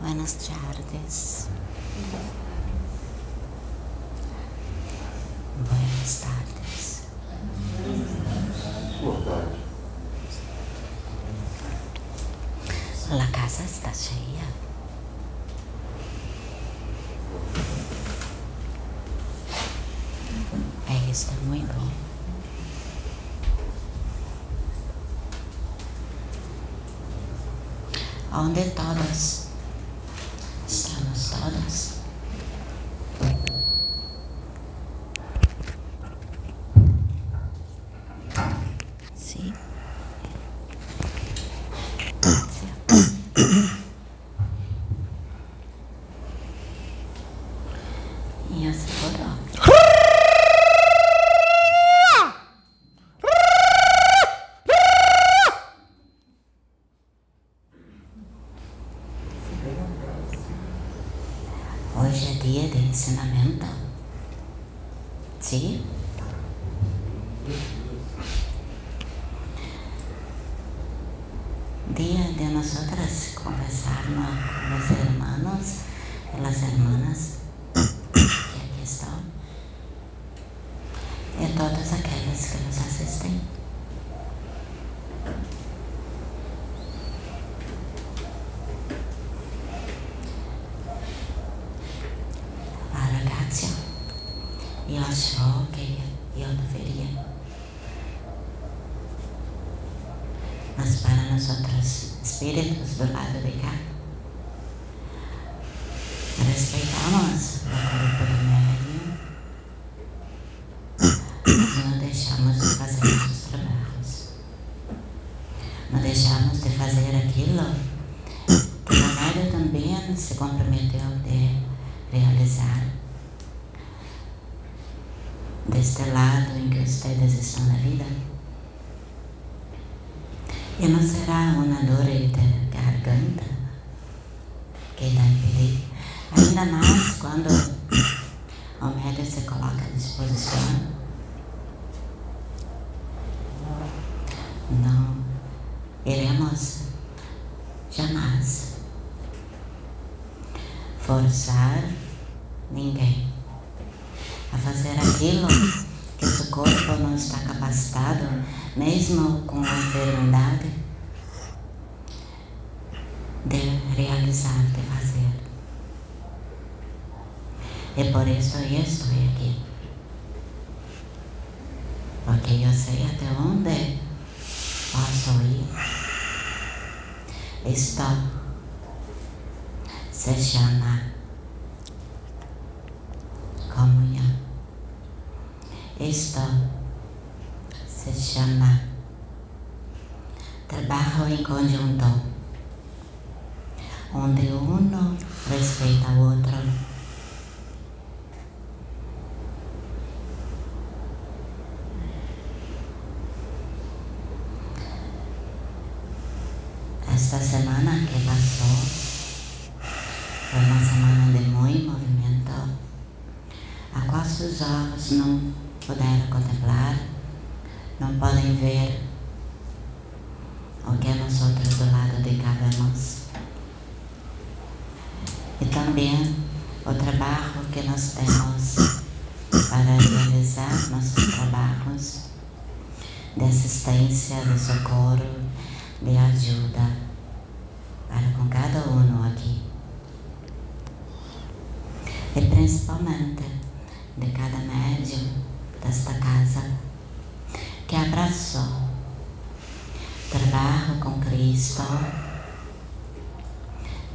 Buenas tardes. Buenas tardes. Tarde. La casa está cheia. É, está muito bom. Onde todos? Estamos todos? Sim. E a segura. Hoje é dia de ensinamento. Sim? Dia de nosotras conversarmos com os hermanos e as hermanas que aqui estão. E todas aquelas que nos assistem. A ragazza, io so che io deveria. Mas para nós outros espíritos do lado de cá, respeitamos o corpo do médium, mas não deixamos de fazer nossos trabalhos. Não deixamos de fazer aquilo que o médium também se comprometeu de realizar. Deste lado em que vocês estão na vida. E não será uma dor de garganta que irá impedir. Ainda mais quando o médico se coloca à disposição. Não iremos jamais forçar ninguém a fazer aquilo que seu corpo não está capacitado, mesmo com a enfermidade, de realizar, de fazer. E por isso eu estou aqui. Porque eu sei até onde posso ir. Estou se chama comunhão. Isto se chama trabalho em conjunto, onde um respeita o outro. Esta semana que passou foi uma semana de muito movimento, seus olhos não puderam contemplar, não podem ver o que nós outros do lado de cá vemos. E também o trabalho que nós temos para realizar nossos trabalhos de assistência, de socorro, de ajuda para com cada um aqui. E principalmente de cada médium desta casa que abraçou trabalho com Cristo,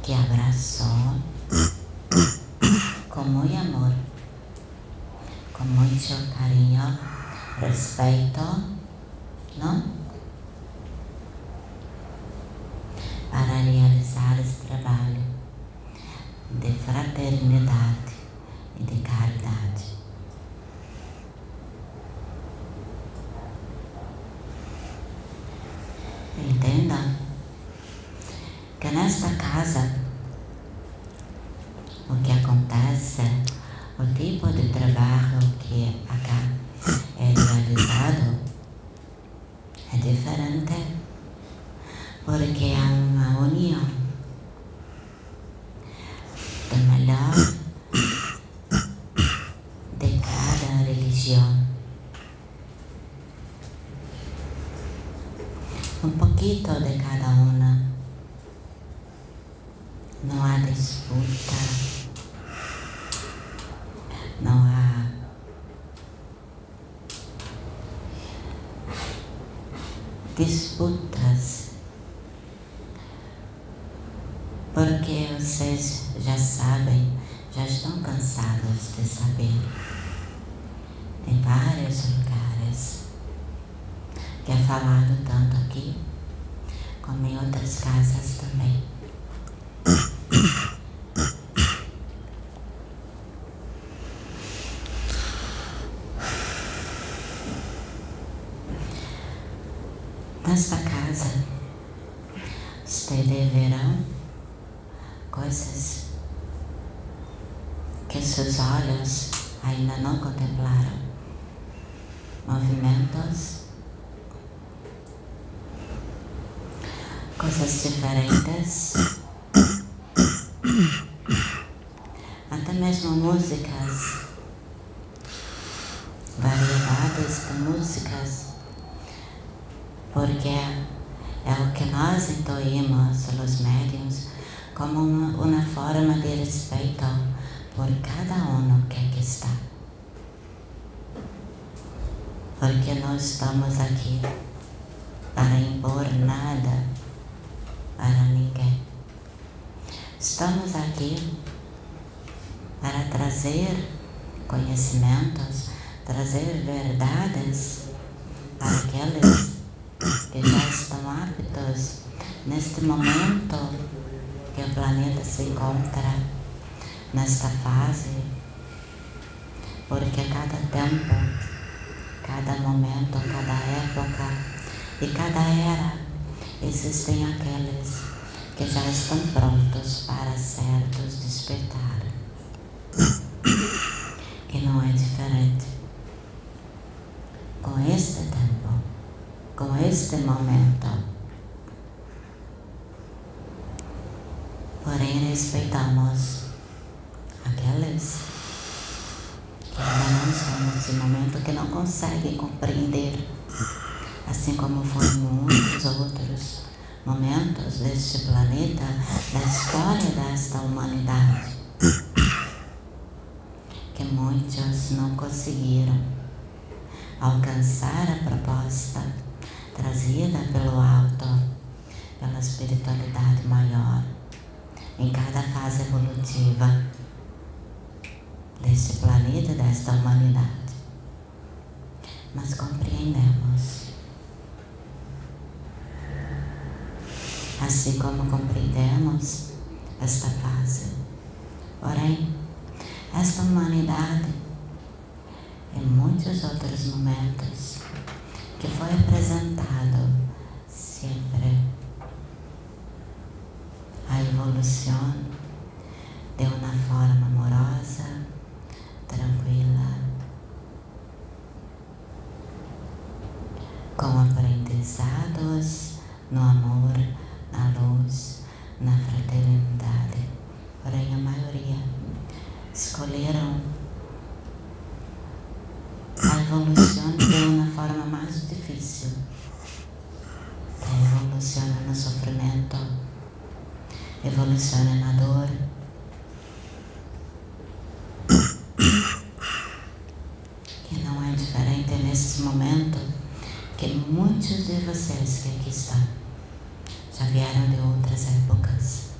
que abraçou com muito amor, com muito carinho, respeito, não? Para realizar esse trabalho de fraternidade e de caridade. Entenda que nesta casa o que acontece, o tipo de trabalho que acá é realizado, diferente porque há uma união do melhor de cada religião. Um pouquinho de cada uma. Não há disputa, não há disputas, porque vocês já sabem, já estão cansados de saber. Em vários lugares que é falado tanto aqui, como em outras casas também. Nesta casa, vocês verão coisas que seus olhos ainda não contemplaram. Movimentos, coisas diferentes, até mesmo músicas, variedades de músicas porque é o que nós intuímos, os médiums, como uma, uma forma de respeito por cada um que está. Porque não estamos aqui para impor nada para ninguém. Estamos aqui para trazer conhecimentos, trazer verdades para aqueles que já estão aptos neste momento planeta se encontra nesta fase, porque cada tempo, cada momento, cada época e cada era existem aqueles que já estão prontos para certos despertar. Que não é diferente com este tempo com este momento. Porém, respeitamos aqueles que ainda não estão nesse momento, que não conseguem compreender, assim como foram muitos outros momentos deste planeta, da história desta humanidade, que muitos não conseguiram alcançar a proposta trazida pelo alto, pela espiritualidade maior, em cada fase evolutiva deste planeta desta humanidade. Mas compreendemos. Assim como compreendemos esta fase. Porém, esta humanidade, em muitos outros momentos, que foi apresentado sempre a evolução de uma forma amorosa, tranquila, com aprendizados no amor, na luz, na fraternidade. Porém, a maioria escolheram a evolução de uma forma mais difícil. A evolução no sofrimento, evolução na dor. Que não é diferente nesse momento que muitos de vocês que aqui estão já vieram de outras épocas,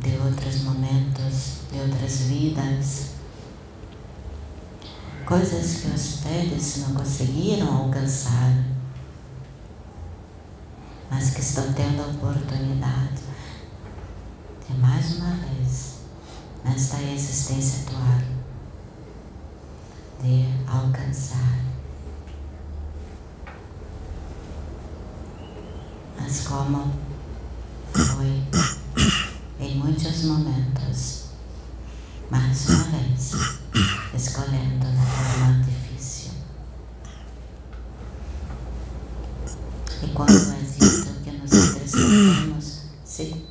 de outros momentos, de outras vidas coisas que vocês não conseguiram alcançar, mas que estão tendo a oportunidade de mais uma vez, nesta existência atual, de alcançar. Mas como foi em muitos momentos, mais uma vez, escolhendo na forma difícil. E quando é dito que nos entristecemos, sim,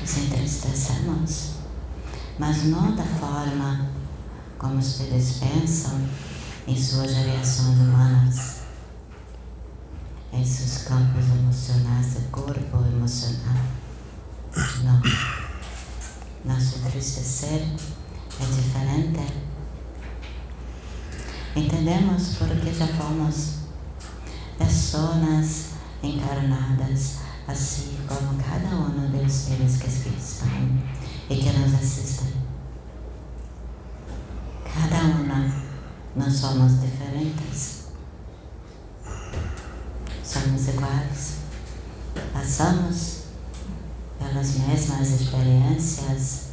nos entristecemos, mas não da forma como vocês pensam em suas reações humanas, em seus campos emocionais, seu corpo emocional. Não. Nosso entristecer é diferente. Entendemos porque já fomos pessoas encarnadas, assim como cada um dos seres que estão e que nos assistem. Cada uma nós somos diferentes. Somos iguais. Passamos pelas mesmas experiências,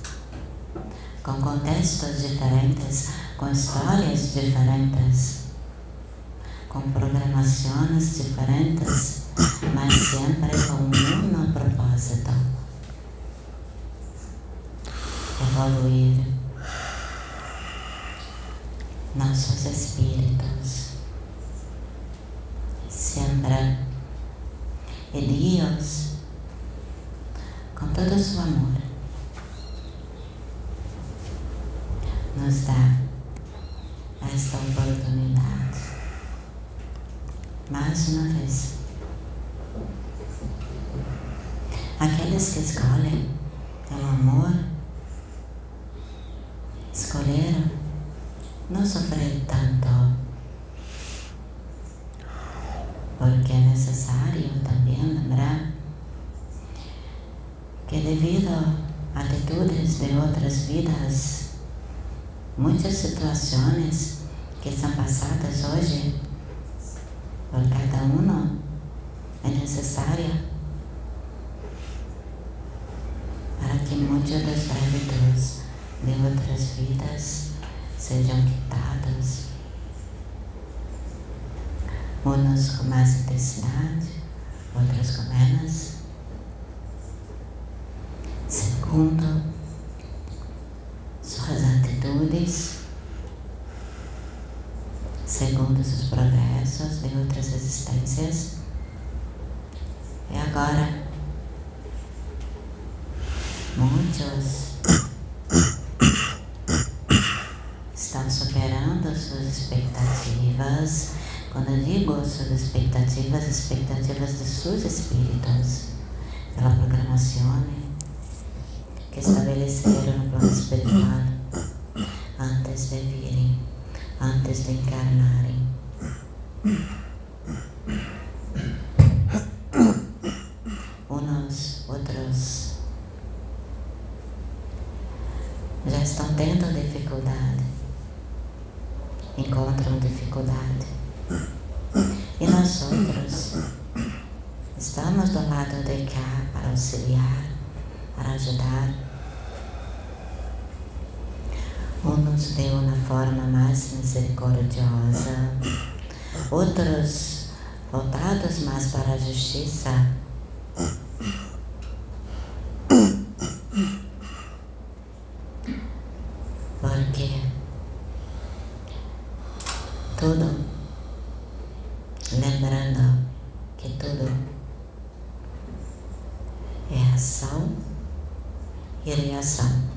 com contextos diferentes, com histórias diferentes, com programações diferentes, mas sempre com o mesmo propósito: evoluir nossos espíritos. Sempre. E Deus, com todo o seu amor, nos dá esta oportunidade. Mais uma vez. Aqueles que escolhem o amor, escolheram não sofrer tanto, porque é necessário também lembrar que devido a atitudes de outras vidas, muitas situações que são passadas hoje por cada um é necessária para que muitas das gravidades de outras vidas sejam quitadas, umas com mais intensidade, outras com menos. Segundo, atitudes, segundo os progressos de outras existências. E agora, muitos estão superando as suas expectativas. Quando eu digo suas expectativas, expectativas de seus espíritos, pela programação que estabeleceram no plano espiritual antes de virem, antes de encarnarem. Uns de uma forma mais misericordiosa, outros voltados mais para a justiça. Porque tudo, lembrando que tudo é ação e reação.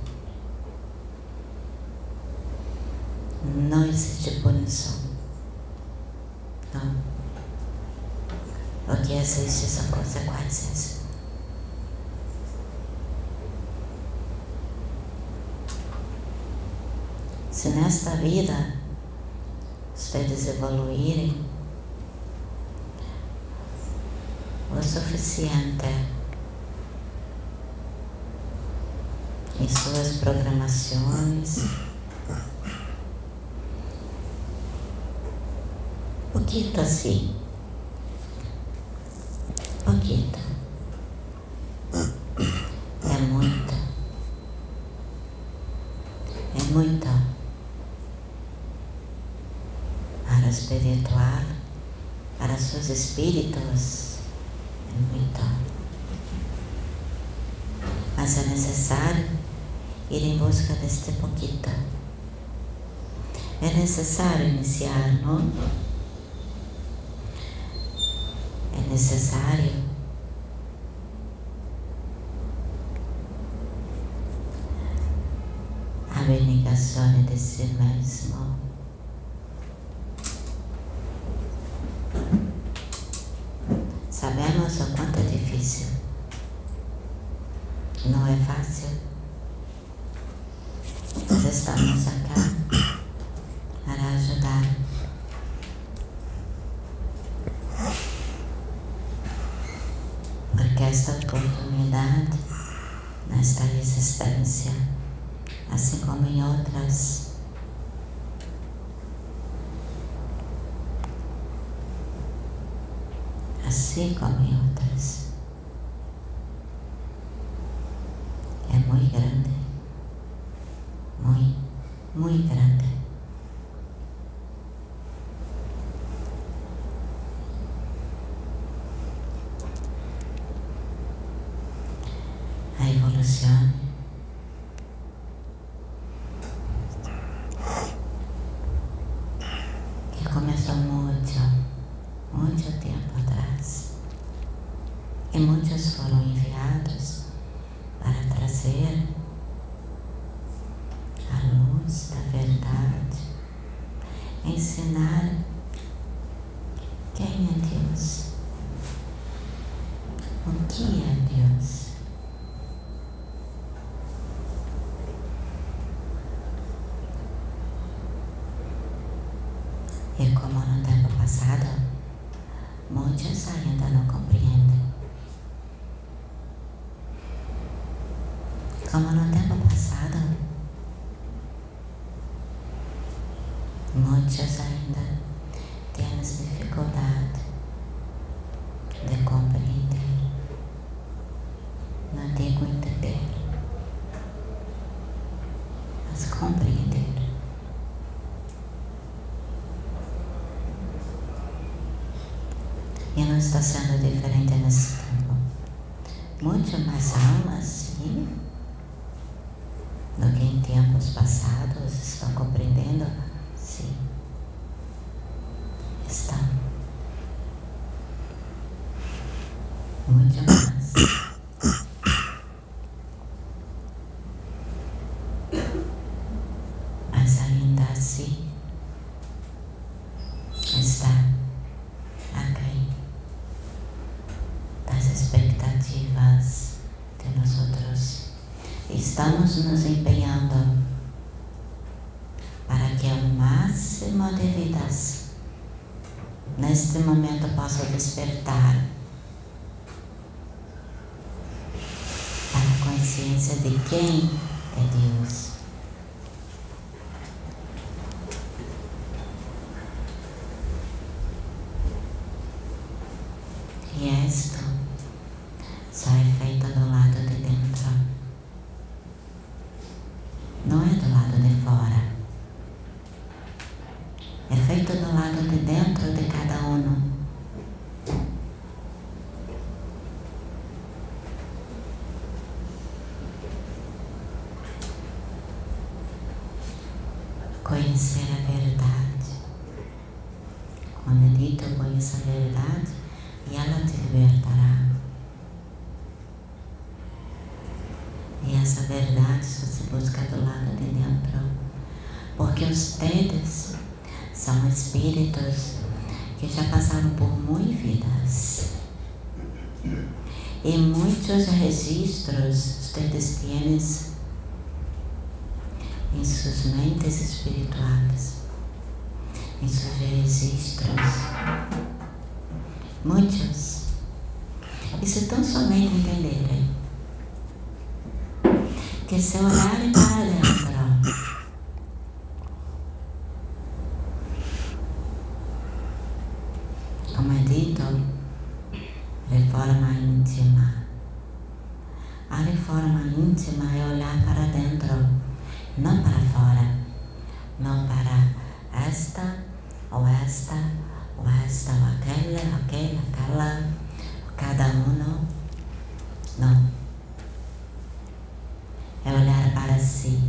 Não existe punição. Não. O que existe são consequências. Se nesta vida vocês evoluírem o suficiente em suas programações, pouquito assim, pouquito, é muito, é muito para o espiritual, para seus espíritos, é muito. Mas é necessário ir em busca deste pouquito. É necessário iniciar, não? necessário abnegazione di si mesmo. Sabemos o quanto é difícil. Não é fácil. Nós estamos acá para ajudar. Porque esta oportunidade, nesta existência, assim como em outras, assim como em outras, é muito grande, muito, muito grande. A evolução que começou muito, muito tempo atrás. E muitos foram enviados para trazer a luz da verdade, ensinar quem é Deus, o que é Deus. E como no tempo passado, muitos ainda não compreendem. Como no tempo passado, muitos ainda temos dificuldade de compreender. Não digo entender, mas compreender. E não está sendo diferente nesse tempo. Muito mais almas, sim, do que em tempos passados estão compreendendo, sim. Estão. Muito mais. Mas ainda assim está aquém das expectativas de nós outros. Estamos nos empenhando para que o máximo de vidas neste momento possam despertar para a consciência de quem é Deus. E isto só é feito do lado de dentro. Não é do lado de fora. É feito do lado de dentro de cada um. Conhecer a verdade. Quando é dito conheça a verdade, e ela te libertará. E essa verdade só se busca do lado de dentro. Porque os tedes são espíritos que já passaram por muitas vidas. E muitos registros ustedes têm em suas mentes espirituais, em seus registros. Muitos. E se tão somente entenderem que se olharem para dentro, como é dito, reforma íntima. A reforma íntima é olhar para dentro, não para fora, não para esta ou esta ou esta ou aquela, aquela, aquela, cada um. Não. É olhar para si.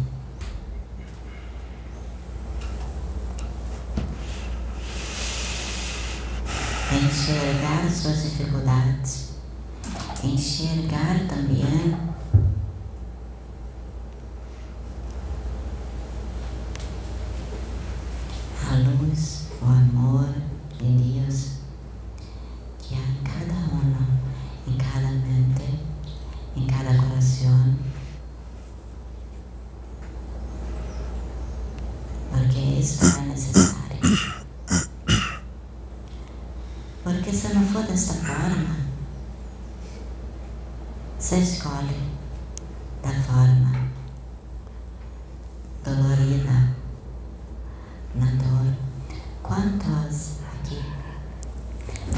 enxergar suas dificuldades, enxergar também a luz, o amor de Deus que há em cada um, em cada mente, em cada coração. Porque isso é necessário. Porque se não for desta forma, você escolhe da forma dolorida, na dor. Quantos aqui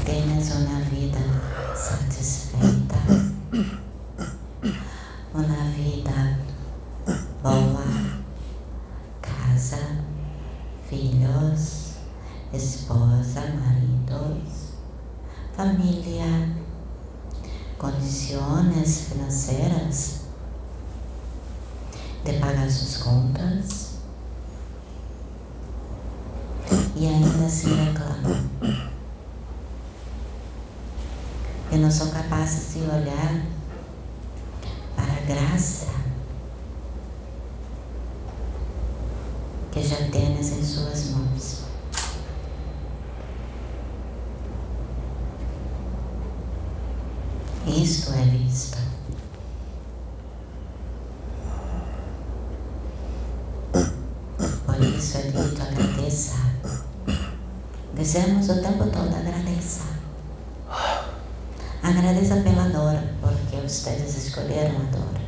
tens uma vida satisfeita, uma vida boa, casa, filhos, esposa, maridos, família, condições financeiras de pagar suas contas e ainda se reclama. Eu não sou capaz de olhar para a graça que já tens em suas mãos. Por isso é dito agradeça. Dizemos o tempo todo agradeça. Agradeça pela dor, porque vocês escolheram a dor.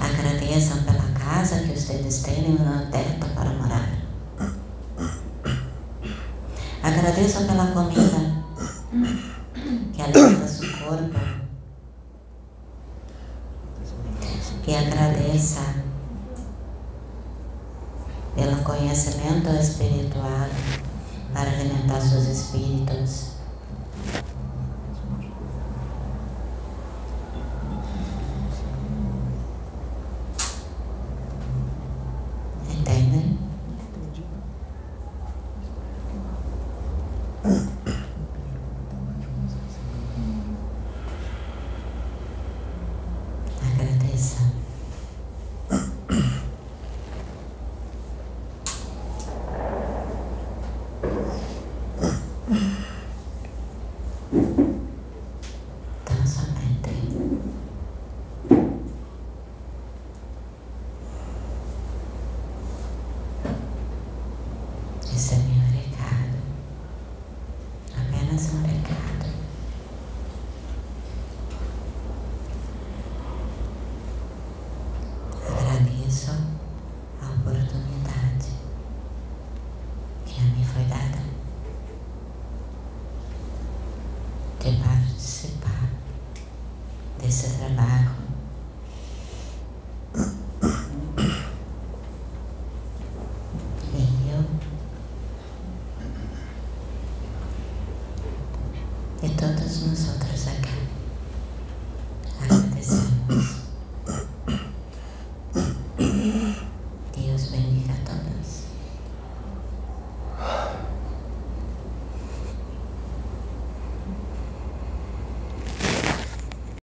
Agradeçam pela casa que vocês têm e um teto para morar. Agradeçam pela comida